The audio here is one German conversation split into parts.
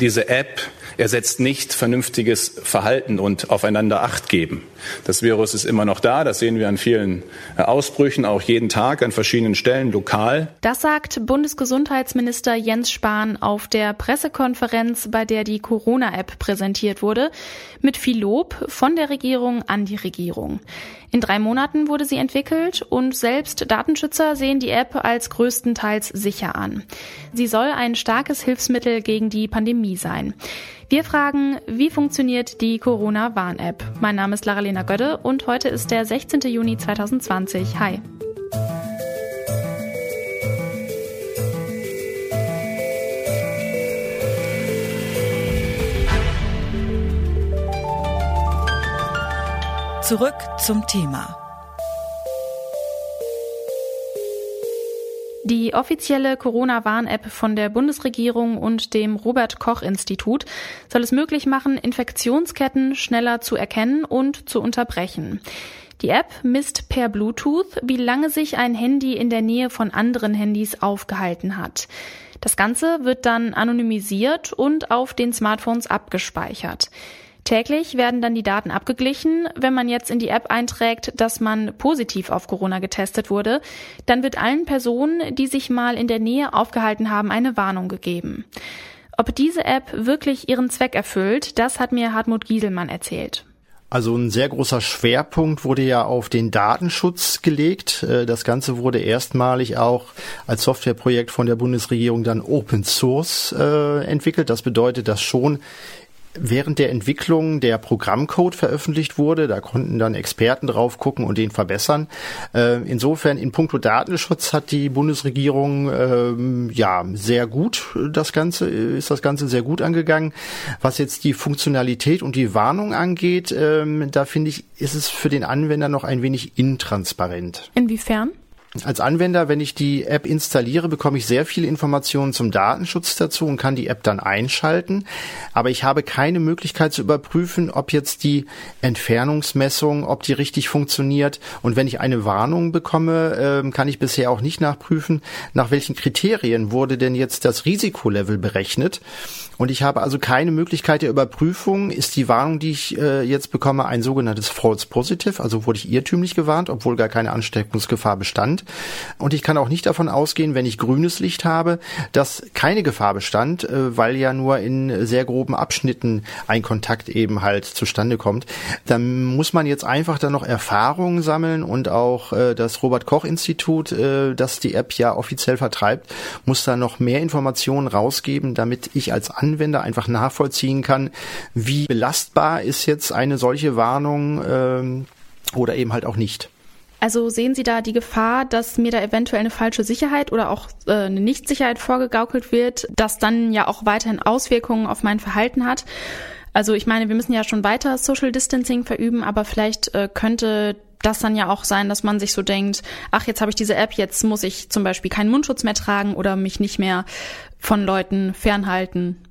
Diese App ersetzt nicht vernünftiges Verhalten und aufeinander Acht geben. Das Virus ist immer noch da, das sehen wir an vielen äh, Ausbrüchen, auch jeden Tag an verschiedenen Stellen lokal. Das sagt Bundesgesundheitsminister Jens Spahn auf der Pressekonferenz, bei der die Corona-App präsentiert wurde, mit viel Lob von der Regierung an die Regierung. In drei Monaten wurde sie entwickelt und selbst Datenschützer sehen die App als größtenteils sicher an. Sie soll ein starkes Hilfsmittel gegen die Pandemie sein. Wir fragen, wie funktioniert die Corona-Warn-App? Mein Name ist Lara-Lena Gödde und heute ist der 16. Juni 2020. Hi. Zurück zum Thema. Die offizielle Corona-Warn-App von der Bundesregierung und dem Robert Koch Institut soll es möglich machen, Infektionsketten schneller zu erkennen und zu unterbrechen. Die App misst per Bluetooth, wie lange sich ein Handy in der Nähe von anderen Handys aufgehalten hat. Das Ganze wird dann anonymisiert und auf den Smartphones abgespeichert. Täglich werden dann die Daten abgeglichen. Wenn man jetzt in die App einträgt, dass man positiv auf Corona getestet wurde, dann wird allen Personen, die sich mal in der Nähe aufgehalten haben, eine Warnung gegeben. Ob diese App wirklich ihren Zweck erfüllt, das hat mir Hartmut Gieselmann erzählt. Also ein sehr großer Schwerpunkt wurde ja auf den Datenschutz gelegt. Äh, das Ganze wurde erstmalig auch als Softwareprojekt von der Bundesregierung dann Open Source äh, entwickelt. Das bedeutet, dass schon während der Entwicklung der Programmcode veröffentlicht wurde. Da konnten dann Experten drauf gucken und den verbessern. Äh, insofern in puncto Datenschutz hat die Bundesregierung ähm, ja sehr gut das Ganze, ist das Ganze sehr gut angegangen. Was jetzt die Funktionalität und die Warnung angeht, ähm, da finde ich, ist es für den Anwender noch ein wenig intransparent. Inwiefern? Als Anwender, wenn ich die App installiere, bekomme ich sehr viele Informationen zum Datenschutz dazu und kann die App dann einschalten. Aber ich habe keine Möglichkeit zu überprüfen, ob jetzt die Entfernungsmessung, ob die richtig funktioniert. Und wenn ich eine Warnung bekomme, ähm, kann ich bisher auch nicht nachprüfen, nach welchen Kriterien wurde denn jetzt das Risikolevel berechnet. Und ich habe also keine Möglichkeit der Überprüfung. Ist die Warnung, die ich äh, jetzt bekomme, ein sogenanntes False Positive? Also wurde ich irrtümlich gewarnt, obwohl gar keine Ansteckungsgefahr bestand. Und ich kann auch nicht davon ausgehen, wenn ich grünes Licht habe, dass keine Gefahr bestand, äh, weil ja nur in sehr groben Abschnitten ein Kontakt eben halt zustande kommt. Dann muss man jetzt einfach dann noch Erfahrungen sammeln und auch äh, das Robert Koch Institut, äh, das die App ja offiziell vertreibt, muss da noch mehr Informationen rausgeben, damit ich als Anwender einfach nachvollziehen kann, wie belastbar ist jetzt eine solche Warnung ähm, oder eben halt auch nicht. Also sehen Sie da die Gefahr, dass mir da eventuell eine falsche Sicherheit oder auch äh, eine Nichtsicherheit vorgegaukelt wird, das dann ja auch weiterhin Auswirkungen auf mein Verhalten hat? Also ich meine, wir müssen ja schon weiter Social Distancing verüben, aber vielleicht äh, könnte das dann ja auch sein, dass man sich so denkt, ach, jetzt habe ich diese App, jetzt muss ich zum Beispiel keinen Mundschutz mehr tragen oder mich nicht mehr von Leuten fernhalten.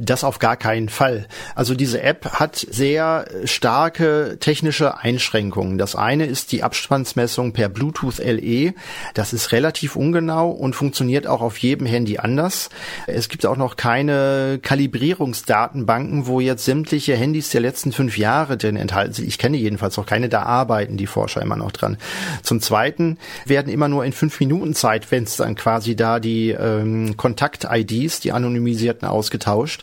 Das auf gar keinen Fall. Also diese App hat sehr starke technische Einschränkungen. Das eine ist die Abstandsmessung per Bluetooth LE. Das ist relativ ungenau und funktioniert auch auf jedem Handy anders. Es gibt auch noch keine Kalibrierungsdatenbanken, wo jetzt sämtliche Handys der letzten fünf Jahre drin enthalten sind. Ich kenne jedenfalls auch keine, da arbeiten die Forscher immer noch dran. Zum Zweiten werden immer nur in fünf Minuten Zeitfenstern quasi da die ähm, Kontakt-IDs, die anonymisierten, ausgetauscht.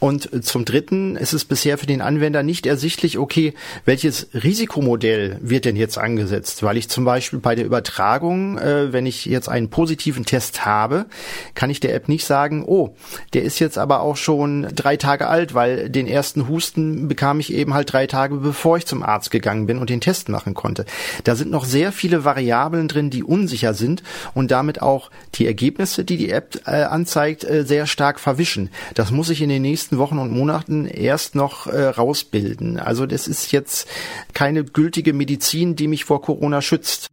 Und zum Dritten ist es bisher für den Anwender nicht ersichtlich, okay, welches Risikomodell wird denn jetzt angesetzt? Weil ich zum Beispiel bei der Übertragung, äh, wenn ich jetzt einen positiven Test habe, kann ich der App nicht sagen, oh, der ist jetzt aber auch schon drei Tage alt, weil den ersten Husten bekam ich eben halt drei Tage, bevor ich zum Arzt gegangen bin und den Test machen konnte. Da sind noch sehr viele Variablen drin, die unsicher sind und damit auch die Ergebnisse, die die App äh, anzeigt, äh, sehr stark verwischen. Das muss ich in den nächsten Wochen und Monaten erst noch äh, rausbilden. Also das ist jetzt keine gültige Medizin, die mich vor Corona schützt.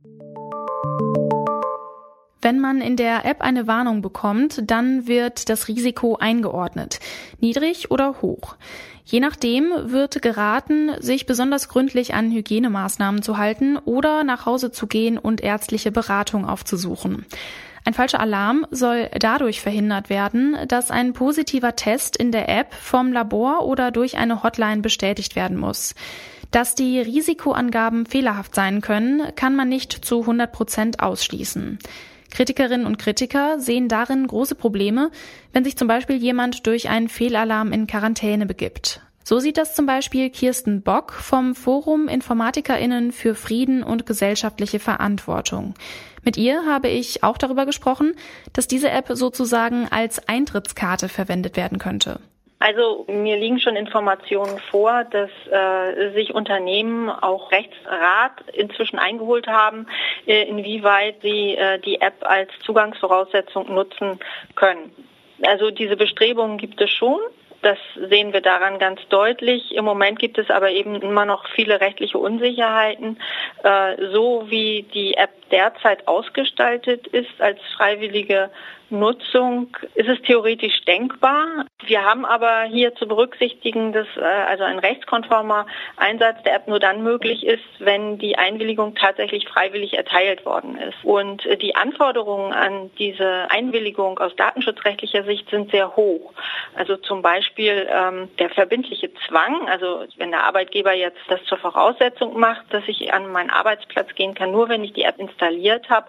Wenn man in der App eine Warnung bekommt, dann wird das Risiko eingeordnet. Niedrig oder hoch. Je nachdem wird geraten, sich besonders gründlich an Hygienemaßnahmen zu halten oder nach Hause zu gehen und ärztliche Beratung aufzusuchen. Ein falscher Alarm soll dadurch verhindert werden, dass ein positiver Test in der App vom Labor oder durch eine Hotline bestätigt werden muss. Dass die Risikoangaben fehlerhaft sein können, kann man nicht zu 100 Prozent ausschließen. Kritikerinnen und Kritiker sehen darin große Probleme, wenn sich zum Beispiel jemand durch einen Fehlalarm in Quarantäne begibt. So sieht das zum Beispiel Kirsten Bock vom Forum InformatikerInnen für Frieden und gesellschaftliche Verantwortung. Mit ihr habe ich auch darüber gesprochen, dass diese App sozusagen als Eintrittskarte verwendet werden könnte. Also mir liegen schon Informationen vor, dass äh, sich Unternehmen auch Rechtsrat inzwischen eingeholt haben, äh, inwieweit sie äh, die App als Zugangsvoraussetzung nutzen können. Also diese Bestrebungen gibt es schon. Das sehen wir daran ganz deutlich. Im Moment gibt es aber eben immer noch viele rechtliche Unsicherheiten. Äh, so wie die App derzeit ausgestaltet ist als freiwillige Nutzung ist es theoretisch denkbar. Wir haben aber hier zu berücksichtigen, dass äh, also ein rechtskonformer Einsatz der App nur dann möglich ist, wenn die Einwilligung tatsächlich freiwillig erteilt worden ist. Und äh, die Anforderungen an diese Einwilligung aus datenschutzrechtlicher Sicht sind sehr hoch. Also zum Beispiel ähm, der verbindliche Zwang, also wenn der Arbeitgeber jetzt das zur Voraussetzung macht, dass ich an meinen Arbeitsplatz gehen kann, nur wenn ich die App installiert habe,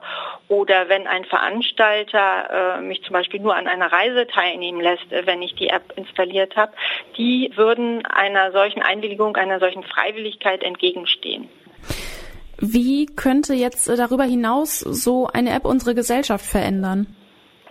oder wenn ein Veranstalter äh, mich zum Beispiel nur an einer Reise teilnehmen lässt, äh, wenn ich die App installiert habe, die würden einer solchen Einwilligung, einer solchen Freiwilligkeit entgegenstehen. Wie könnte jetzt äh, darüber hinaus so eine App unsere Gesellschaft verändern?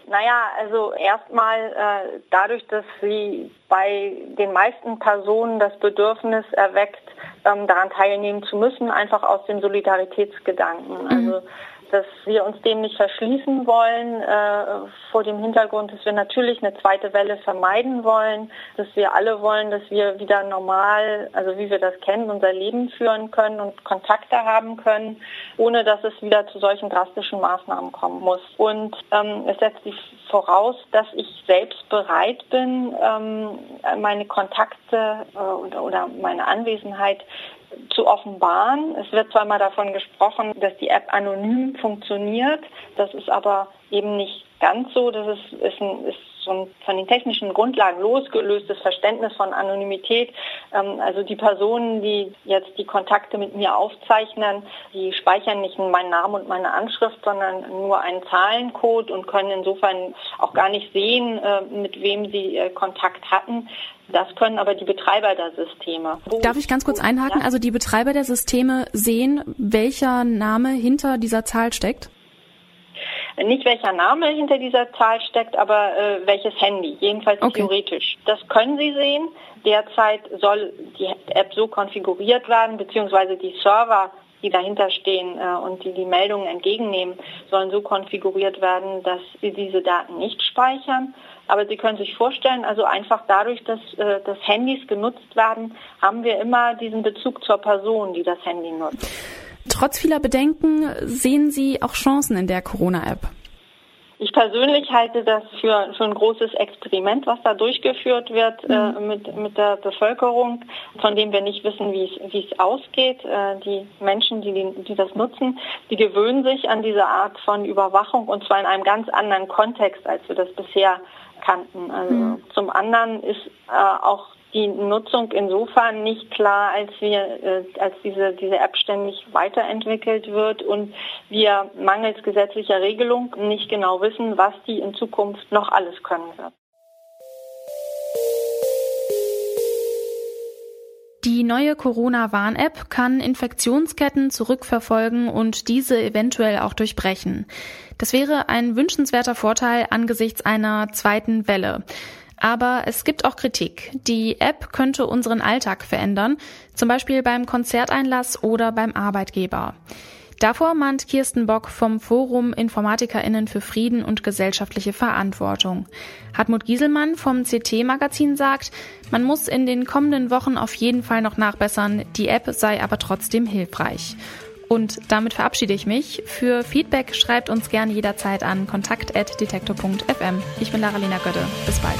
Naja, also erstmal äh, dadurch, dass sie bei den meisten Personen das Bedürfnis erweckt, ähm, daran teilnehmen zu müssen, einfach aus dem Solidaritätsgedanken. Mhm. Also dass wir uns dem nicht verschließen wollen, äh, vor dem Hintergrund, dass wir natürlich eine zweite Welle vermeiden wollen, dass wir alle wollen, dass wir wieder normal, also wie wir das kennen, unser Leben führen können und Kontakte haben können, ohne dass es wieder zu solchen drastischen Maßnahmen kommen muss. Und ähm, es setzt sich voraus, dass ich selbst bereit bin, ähm, meine Kontakte äh, oder, oder meine Anwesenheit zu offenbaren. Es wird zwar mal davon gesprochen, dass die App anonym funktioniert, das ist aber eben nicht ganz so. Das ist, ist, ein, ist so ein von den technischen Grundlagen losgelöstes Verständnis von Anonymität. Ähm, also die Personen, die jetzt die Kontakte mit mir aufzeichnen, die speichern nicht meinen Namen und meine Anschrift, sondern nur einen Zahlencode und können insofern auch gar nicht sehen, äh, mit wem sie äh, Kontakt hatten. Das können aber die Betreiber der Systeme. Darf ich ganz kurz einhaken? Also die Betreiber der Systeme sehen, welcher Name hinter dieser Zahl steckt? Nicht welcher Name hinter dieser Zahl steckt, aber äh, welches Handy, jedenfalls okay. theoretisch. Das können Sie sehen. Derzeit soll die App so konfiguriert werden, beziehungsweise die Server, die dahinter stehen äh, und die die Meldungen entgegennehmen, sollen so konfiguriert werden, dass sie diese Daten nicht speichern. Aber Sie können sich vorstellen, also einfach dadurch, dass, äh, dass Handys genutzt werden, haben wir immer diesen Bezug zur Person, die das Handy nutzt. Trotz vieler Bedenken sehen Sie auch Chancen in der Corona-App. Ich persönlich halte das für, für ein großes Experiment, was da durchgeführt wird äh, mhm. mit, mit der Bevölkerung, von dem wir nicht wissen, wie es, wie es ausgeht. Äh, die Menschen, die, die das nutzen, die gewöhnen sich an diese Art von Überwachung und zwar in einem ganz anderen Kontext, als wir das bisher kannten. Also mhm. Zum anderen ist äh, auch die Nutzung insofern nicht klar, als wir, äh, als diese, diese App ständig weiterentwickelt wird und wir mangels gesetzlicher Regelung nicht genau wissen, was die in Zukunft noch alles können wird. Die neue Corona-Warn-App kann Infektionsketten zurückverfolgen und diese eventuell auch durchbrechen. Das wäre ein wünschenswerter Vorteil angesichts einer zweiten Welle. Aber es gibt auch Kritik. Die App könnte unseren Alltag verändern, zum Beispiel beim Konzerteinlass oder beim Arbeitgeber. Davor mahnt Kirsten Bock vom Forum InformatikerInnen für Frieden und gesellschaftliche Verantwortung. Hartmut Gieselmann vom CT-Magazin sagt, man muss in den kommenden Wochen auf jeden Fall noch nachbessern, die App sei aber trotzdem hilfreich. Und damit verabschiede ich mich. Für Feedback schreibt uns gerne jederzeit an kontakt.detektor.fm. Ich bin Lara-Lena Götte. Bis bald.